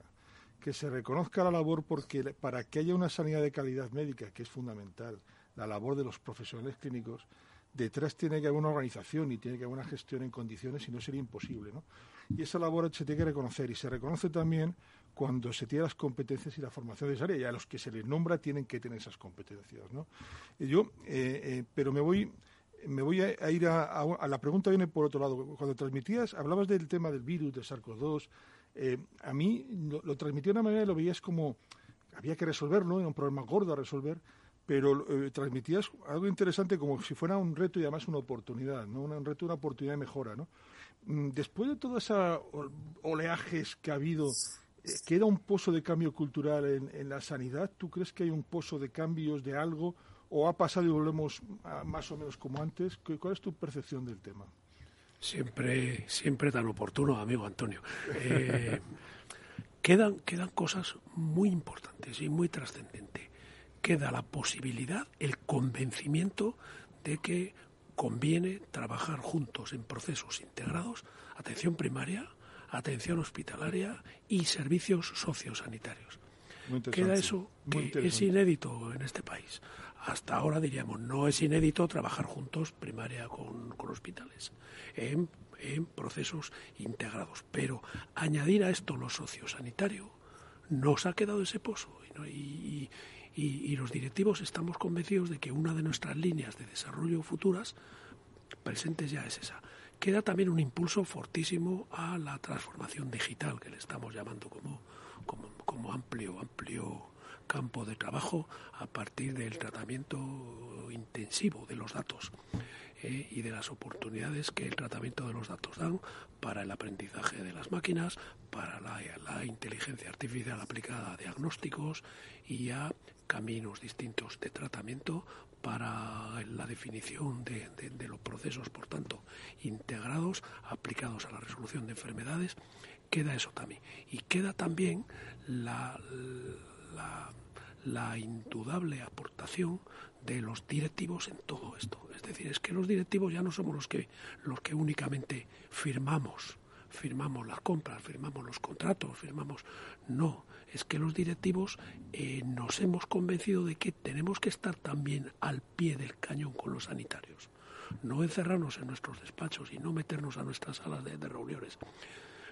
Que se reconozca la labor porque para que haya una sanidad de calidad médica, que es fundamental, la labor de los profesionales clínicos, detrás tiene que haber una organización y tiene que haber una gestión en condiciones, si no sería imposible. ¿no? Y esa labor se tiene que reconocer y se reconoce también cuando se tiene las competencias y la formación necesaria, y a los que se les nombra tienen que tener esas competencias. ¿no? yo, eh, eh, pero me voy, me voy a, ir a, la pregunta viene por otro lado. Cuando transmitías, hablabas del tema del virus, de SARS-CoV-2, eh, a mí lo, lo transmitía de una manera, lo veías como había que resolverlo, era un problema gordo a resolver, pero transmitías algo interesante como si fuera un reto y además una oportunidad, ¿no? Un reto, una oportunidad de mejora, ¿no? Mm, después de todos esos oleajes que ha habido ¿Queda un pozo de cambio cultural en, la sanidad? ¿Tú crees que hay un pozo de cambios de algo o ha pasado y volvemos más o menos como antes? ¿Cuál es tu percepción del tema? Siempre, siempre tan oportuno, amigo Antonio. Eh, quedan, quedan cosas muy importantes y muy trascendentes. Queda la posibilidad, el convencimiento de que conviene trabajar juntos en procesos integrados, atención primaria, atención hospitalaria y servicios sociosanitarios. Queda eso que es inédito en este país. Hasta ahora diríamos, no es inédito trabajar juntos primaria con, hospitales en, en, procesos integrados. Pero añadir a esto lo sociosanitario nos ha quedado ese pozo. y, y, los directivos estamos convencidos de que una de nuestras líneas de desarrollo futuras presentes ya es esa. Queda también un impulso fortísimo a la transformación digital, que le estamos llamando como, como, como amplio, amplio campo de trabajo a partir del tratamiento intensivo de los datos eh, y de las oportunidades que el tratamiento de los datos dan para el aprendizaje de las máquinas, para la, inteligencia artificial aplicada a diagnósticos y a caminos distintos de tratamiento para la definición de, de, los procesos, por tanto, integrados, aplicados a la resolución de enfermedades, queda eso también. Y queda también la, la, indudable aportación de los directivos en todo esto. Es decir, es que los directivos ya no somos los que, los que únicamente firmamos, firmamos las compras, firmamos los contratos, firmamos... No, es que los directivos eh, nos hemos convencido de que tenemos que estar también al pie del cañón con los sanitarios. No encerrarnos en nuestros despachos y no meternos a nuestras salas de reuniones.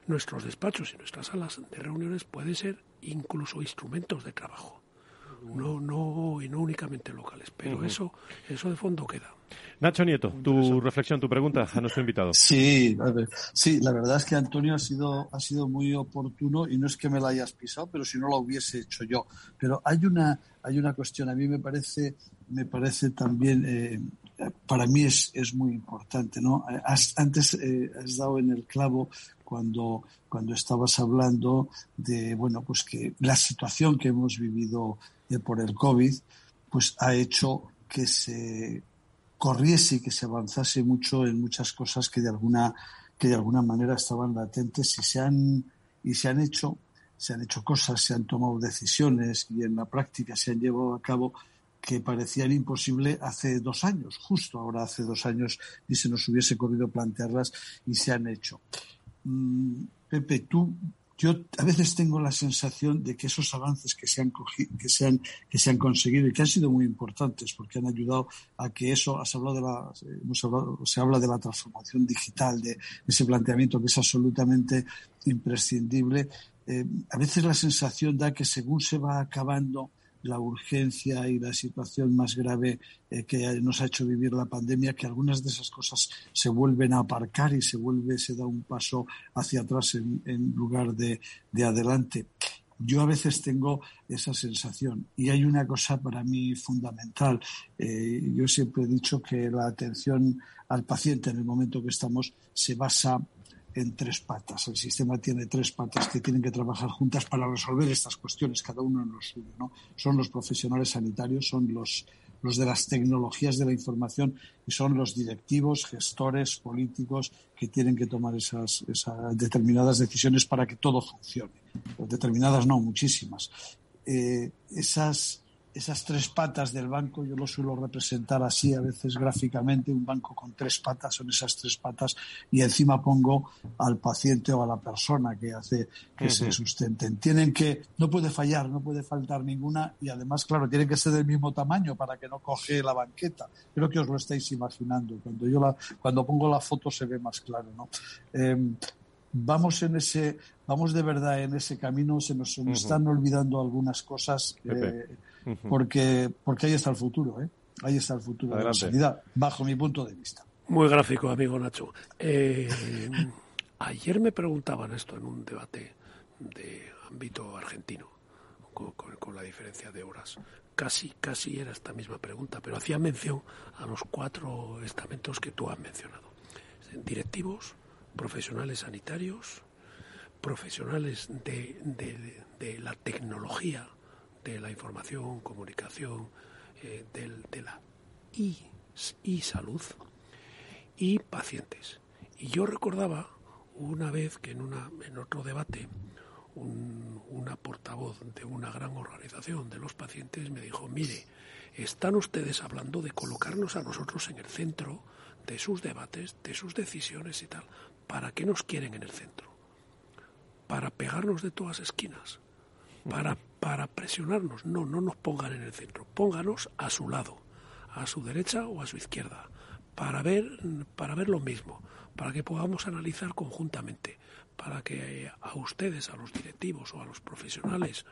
Nuestros despachos y nuestras salas de reuniones pueden ser incluso instrumentos de trabajo no, no, y no únicamente locales, pero eso, eso de fondo queda. Nacho Nieto, tu reflexión, tu pregunta a nuestro invitado. Sí, sí, la verdad es que Antonio ha sido, ha sido muy oportuno y no es que me la hayas pisado, pero si no lo hubiese hecho yo. Pero hay una, hay una cuestión, a mí me parece, me parece también, eh, para mí es, es muy importante, ¿no? antes eh, has dado en el clavo cuando, cuando estabas hablando de, bueno, pues que la situación que hemos vivido por el COVID, pues ha hecho que se corriese y que se avanzase mucho en muchas cosas que de alguna que de alguna manera estaban latentes y se han y se han hecho se han hecho cosas, se han tomado decisiones y en la práctica se han llevado a cabo que parecían imposible hace dos años, justo ahora hace dos años, y se nos hubiese corrido plantearlas y se han hecho. Mm, Pepe, tú yo a veces tengo la sensación de que esos avances que se han, que se han, que se han conseguido y que han sido muy importantes porque han ayudado a que eso, has hablado de la, hemos hablado, se habla de la transformación digital, de ese planteamiento que es absolutamente imprescindible. Eh, a veces la sensación da que según se va acabando la urgencia y la situación más grave eh, que nos ha hecho vivir la pandemia, que algunas de esas cosas se vuelven a aparcar y se vuelve, se da un paso hacia atrás en, lugar de, adelante. Yo a veces tengo esa sensación y hay una cosa para mí fundamental. Eh, yo siempre he dicho que la atención al paciente en el momento que estamos se basa en tres patas. El sistema tiene tres patas que tienen que trabajar juntas para resolver estas cuestiones, cada uno en lo suyo. ¿no? Son los profesionales sanitarios, son los, los de las tecnologías de la información y son los directivos, gestores, políticos que tienen que tomar esas, determinadas decisiones para que todo funcione. Determinadas no, muchísimas. Eh, esas esas tres patas del banco, yo lo suelo representar así a veces gráficamente, un banco con tres patas son esas tres patas y encima pongo al paciente o a la persona que hace que se sustenten. Tienen que, no puede fallar, no puede faltar ninguna y además, claro, tienen que ser del mismo tamaño para que no coge la banqueta. Creo que os lo estáis imaginando. Cuando yo la, cuando pongo la foto se ve más claro, ¿no? Em, vamos en ese, vamos de verdad en ese camino, se nos, están olvidando algunas cosas porque, porque ahí está el futuro, ¿eh? Ahí está el futuro de la sanidad, bajo mi punto de vista. Muy gráfico, amigo Nacho. Eh, ayer me preguntaban esto en un debate de ámbito argentino, con, la diferencia de horas. Casi, casi era esta misma pregunta, pero hacía mención a los cuatro estamentos que tú has mencionado. Directivos, profesionales sanitarios, profesionales de, de la tecnología de la información, comunicación, eh, de la y, salud y pacientes. Y yo recordaba una vez que en, una, en otro debate una portavoz de una gran organización de los pacientes me dijo, mire, están ustedes hablando de colocarnos a nosotros en el centro de sus debates, de sus decisiones y tal. ¿Para qué nos quieren en el centro? para pegarnos de todas esquinas, para, para presionarnos. No, no nos pongan en el centro, pónganos a su lado, a su derecha o a su izquierda, para ver, para ver lo mismo, para que podamos analizar conjuntamente, para que a ustedes, a los directivos o a los profesionales,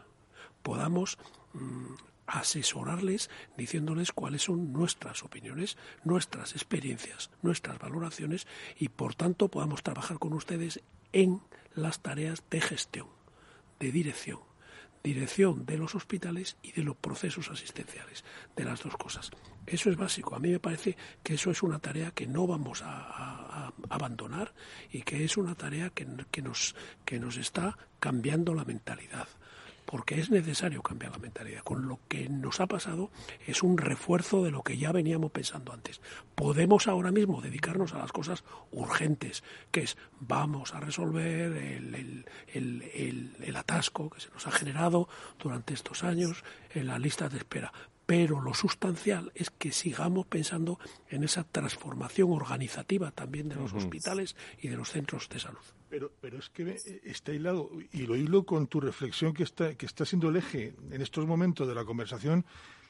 podamos mm, asesorarles diciéndoles cuáles son nuestras opiniones, nuestras experiencias, nuestras valoraciones y por tanto podamos trabajar con ustedes en las tareas de gestión, de dirección, dirección de los hospitales y de los procesos asistenciales, de las dos cosas. Eso es básico. A mí me parece que eso es una tarea que no vamos a, abandonar y que es una tarea que, nos, que nos está cambiando la mentalidad porque es necesario cambiar la mentalidad. Con lo que nos ha pasado es un refuerzo de lo que ya veníamos pensando antes. Podemos ahora mismo dedicarnos a las cosas urgentes, que es vamos a resolver el, el atasco que se nos ha generado durante estos años en la lista de espera pero lo sustancial es que sigamos pensando en esa transformación organizativa también de los hospitales y de los centros de salud. Pero, pero es que está hilado, y lo hilo con tu reflexión que está, que está siendo el eje en estos momentos de la conversación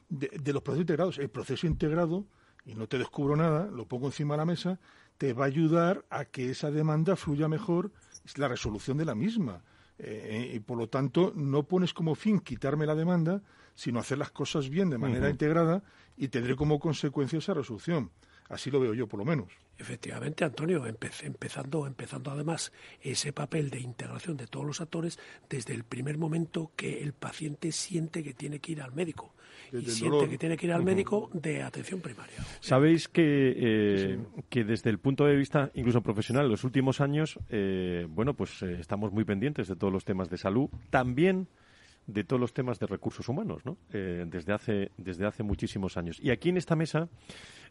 de, de los procesos integrados. El proceso integrado, y no te descubro nada, lo pongo encima de la mesa, te va a ayudar a que esa demanda fluya mejor, es la resolución de la misma. Eh, y por lo tanto, no pones como fin quitarme la demanda, sino hacer las cosas bien de manera integrada y tendré como consecuencia esa resolución. Así lo veo yo, por lo menos. Efectivamente, Antonio, empezando, empezando además ese papel de integración de todos los actores desde el primer momento que el paciente siente que tiene que ir al médico y siente que tiene que ir al médico de atención primaria. Sabéis que, eh, que desde el punto de vista incluso profesional, en los últimos años, eh, bueno, pues eh, estamos muy pendientes de todos los temas de salud, también de todos los temas de recursos humanos, ¿no? desde hace desde hace muchísimos años. Y aquí en esta mesa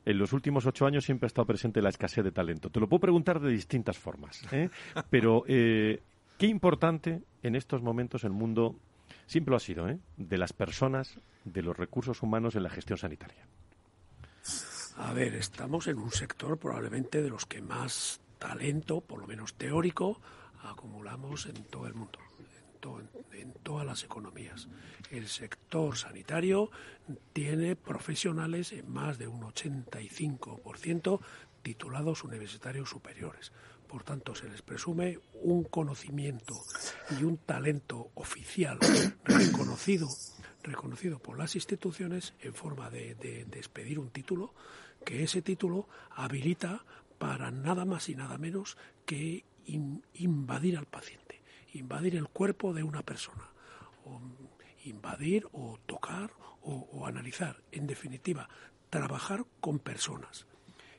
en los últimos ocho años siempre ha estado presente la escasez de talento. Te lo puedo preguntar de distintas formas, ¿eh? pero eh, qué importante en estos momentos el mundo siempre lo ha sido, ¿eh? de las personas, de los recursos humanos en la gestión sanitaria. A ver, estamos en un sector probablemente de los que más talento, por lo menos teórico, acumulamos en todo el mundo en, todas las economías. El sector sanitario tiene profesionales en más de un 85% titulados universitarios superiores. Por tanto, se les presume un conocimiento y un talento oficial reconocido, reconocido por las instituciones en forma de, despedir un título, que ese título habilita para nada más y nada menos que invadir al paciente invadir el cuerpo de una persona, o invadir o tocar o, analizar. En definitiva, trabajar con personas.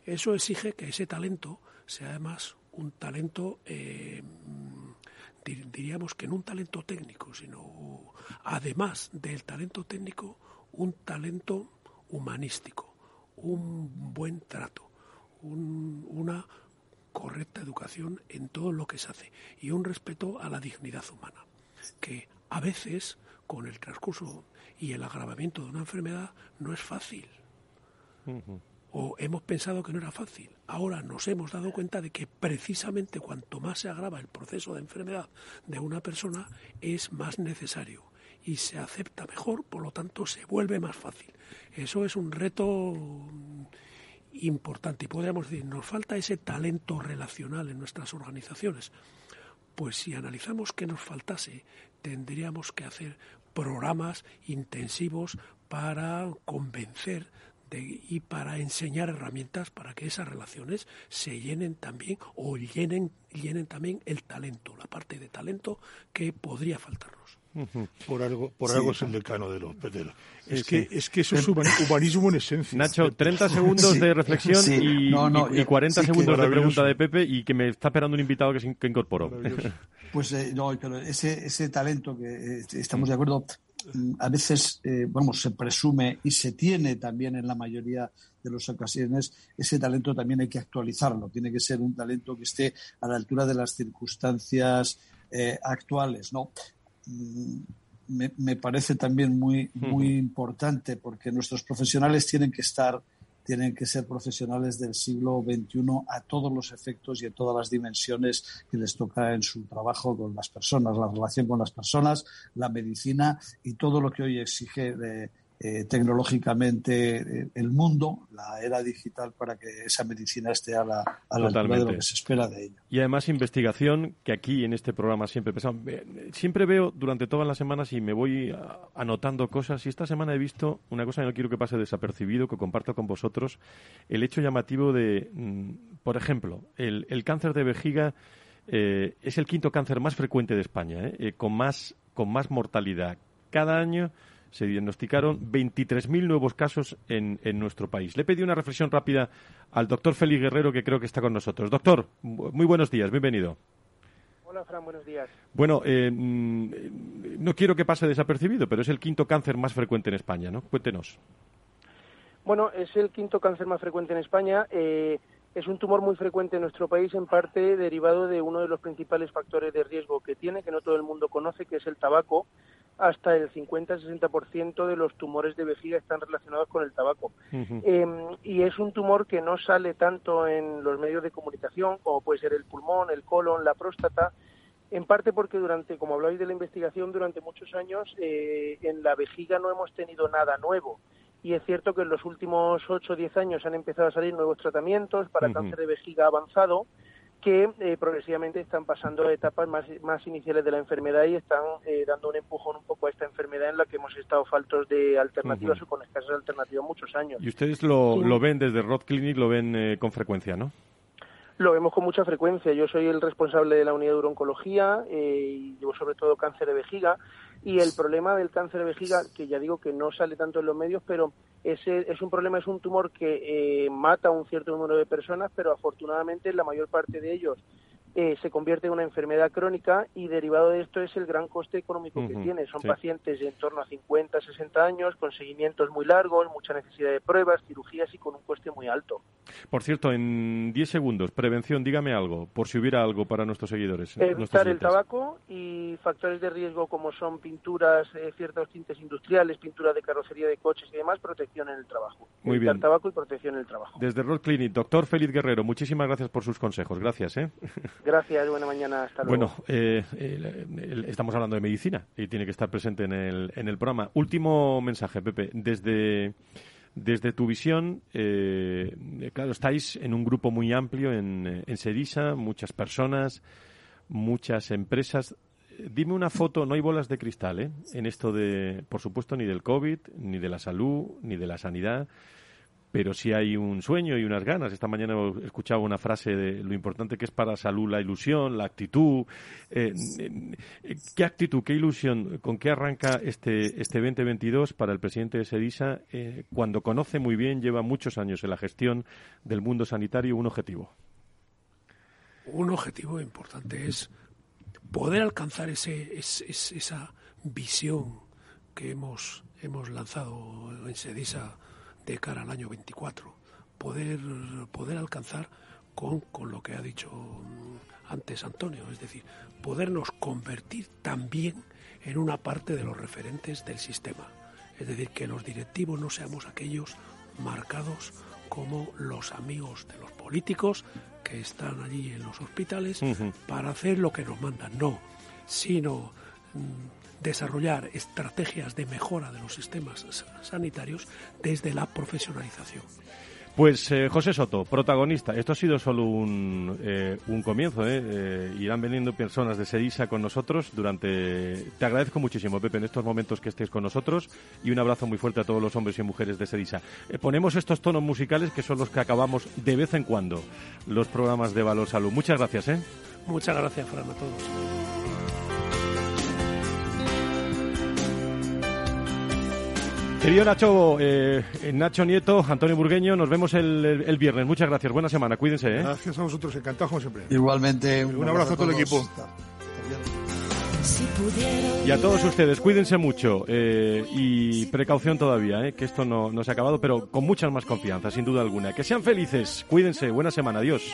Eso exige que ese talento sea además un talento, eh, diríamos que no un talento técnico, sino además del talento técnico, un talento humanístico, un buen trato, una correcta educación en todo lo que se hace y un respeto a la dignidad humana, que a veces con el transcurso y el agravamiento de una enfermedad no es fácil. O hemos pensado que no era fácil. Ahora nos hemos dado cuenta de que precisamente cuanto más se agrava el proceso de enfermedad de una persona, es más necesario y se acepta mejor, por lo tanto se vuelve más fácil. Eso es un reto importante. Y podríamos decir, nos falta ese talento relacional en nuestras organizaciones. Pues si analizamos que nos faltase, tendríamos que hacer programas intensivos para convencer y para enseñar herramientas para que esas relaciones se llenen también o llenen, llenen también el talento, la parte de talento que podría faltarnos. Por algo, por algo es el decano de los Es, que, es que eso es humanismo en esencia. Nacho, 30 segundos de reflexión y, y, 40 segundos de pregunta de Pepe y que me está esperando un invitado que, que incorporó. Pues eh, no, pero ese, ese talento que eh, estamos de acuerdo, mm, a veces, eh, vamos, se presume y se tiene también en la mayoría de las ocasiones, ese talento también hay que actualizarlo. Tiene que ser un talento que esté a la altura de las circunstancias actuales, ¿no? Me, parece también muy, muy importante porque nuestros profesionales tienen que estar tienen que ser profesionales del siglo XXI a todos los efectos y en todas las dimensiones que les toca en su trabajo con las personas, la relación con las personas, la medicina y todo lo que hoy exige de eh, tecnológicamente eh, el mundo, la era digital, para que esa medicina esté a la, a la altura de lo que se espera de ella. Y además investigación que aquí en este programa siempre Siempre veo durante todas las semanas y me voy anotando cosas. Y esta semana he visto una cosa que no quiero que pase desapercibido, que comparto con vosotros, el hecho llamativo de, mm, por ejemplo, el, cáncer de vejiga. Eh, es el quinto cáncer más frecuente de España, con, más, con más mortalidad. Cada año se diagnosticaron 23.000 nuevos casos en, en, nuestro país. Le pedí una reflexión rápida al doctor Félix Guerrero, que creo que está con nosotros. Doctor, muy buenos días, bienvenido. Hola, Fran, buenos días. Bueno, eh, mm, no quiero que pase desapercibido, pero es el quinto cáncer más frecuente en España, ¿no? Cuéntenos. Bueno, es el quinto cáncer más frecuente en España. Eh, es un tumor muy frecuente en nuestro país, en parte derivado de uno de los principales factores de riesgo que tiene, que no todo el mundo conoce, que es el tabaco hasta el 50-60% de los tumores de vejiga están relacionados con el tabaco. Em, y es un tumor que no sale tanto en los medios de comunicación como puede ser el pulmón, el colon, la próstata, en parte porque durante, como habláis de la investigación, durante muchos años eh, en la vejiga no hemos tenido nada nuevo. Y es cierto que en los últimos 8 o 10 años han empezado a salir nuevos tratamientos para cáncer de vejiga avanzado que eh, progresivamente están pasando a etapas más, más iniciales de la enfermedad y están eh, dando un empujón un poco a esta enfermedad en la que hemos estado faltos de alternativas o con escasas alternativas muchos años. Y ustedes lo, lo ven desde Rod Clinic, lo ven eh, con frecuencia, ¿no? Lo vemos con mucha frecuencia. Yo soy el responsable de la unidad de oncología y llevo sobre todo cáncer de vejiga. Y el problema del cáncer de vejiga, que ya digo que no sale tanto en los medios, pero ese es un problema, es un tumor que eh, mata a un cierto número de personas, pero afortunadamente la mayor parte de ellos eh, se convierte en una enfermedad crónica y derivado de esto es el gran coste económico que tiene. Son pacientes de en torno a 50, 60 años, con seguimientos muy largos, mucha necesidad de pruebas, cirugías y con un coste muy alto. Por cierto, en 10 segundos, prevención, dígame algo, por si hubiera algo para nuestros seguidores. Evitar el tabaco y factores de riesgo como son pinturas, eh, ciertos tintes industriales, pintura de carrocería de coches y demás, protección en el trabajo. Muy Evitar bien. tabaco y protección en el trabajo. Desde Road Clinic, doctor Félix Guerrero, muchísimas gracias por sus consejos. Gracias. ¿eh? Gracias, buena mañana, hasta luego. Bueno, eh, estamos hablando de medicina y tiene que estar presente en el, en el programa. Último mensaje, Pepe. Desde, desde tu visión, eh, claro, estáis en un grupo muy amplio en, en Sedisa, muchas personas, muchas empresas. Dime una foto, no hay bolas de cristal, ¿eh? En esto de, por supuesto, ni del COVID, ni de la salud, ni de la sanidad pero sí hay un sueño y unas ganas. Esta mañana he escuchado una frase de lo importante que es para salud la ilusión, la actitud. Eh, eh, ¿Qué actitud, qué ilusión, con qué arranca este, este 2022 para el presidente de Sedisa eh, cuando conoce muy bien, lleva muchos años en la gestión del mundo sanitario, un objetivo? Un objetivo importante es poder alcanzar ese, esa visión que hemos, hemos lanzado en Sedisa de cara al año 24, poder, poder alcanzar con, con lo que ha dicho antes Antonio, es decir, podernos convertir también en una parte de los referentes del sistema. Es decir, que los directivos no seamos aquellos marcados como los amigos de los políticos que están allí en los hospitales para hacer lo que nos mandan, no, sino mm, desarrollar estrategias de mejora de los sistemas sanitarios desde la profesionalización. Pues eh, José Soto, protagonista. Esto ha sido solo un, eh, un comienzo. ¿eh? ¿eh? irán veniendo personas de Sedisa con nosotros durante. Te agradezco muchísimo, Pepe, en estos momentos que estés con nosotros y un abrazo muy fuerte a todos los hombres y mujeres de Sedisa. ponemos estos tonos musicales que son los que acabamos de vez en cuando los programas de Valor Salud. Muchas gracias. ¿eh? Muchas gracias, Fran, a todos. Querido Nacho, eh, Nacho Nieto, Antonio Burgueño, nos vemos el, viernes. Muchas gracias, buena semana, cuídense. ¿eh? Gracias a vosotros, encantado como siempre. Igualmente. Un, abrazo, a todo el equipo. Y a todos ustedes, cuídense mucho eh, y precaución todavía, que esto no, no se ha acabado, pero con mucha más confianza, sin duda alguna. Que sean felices, cuídense, buena semana, adiós.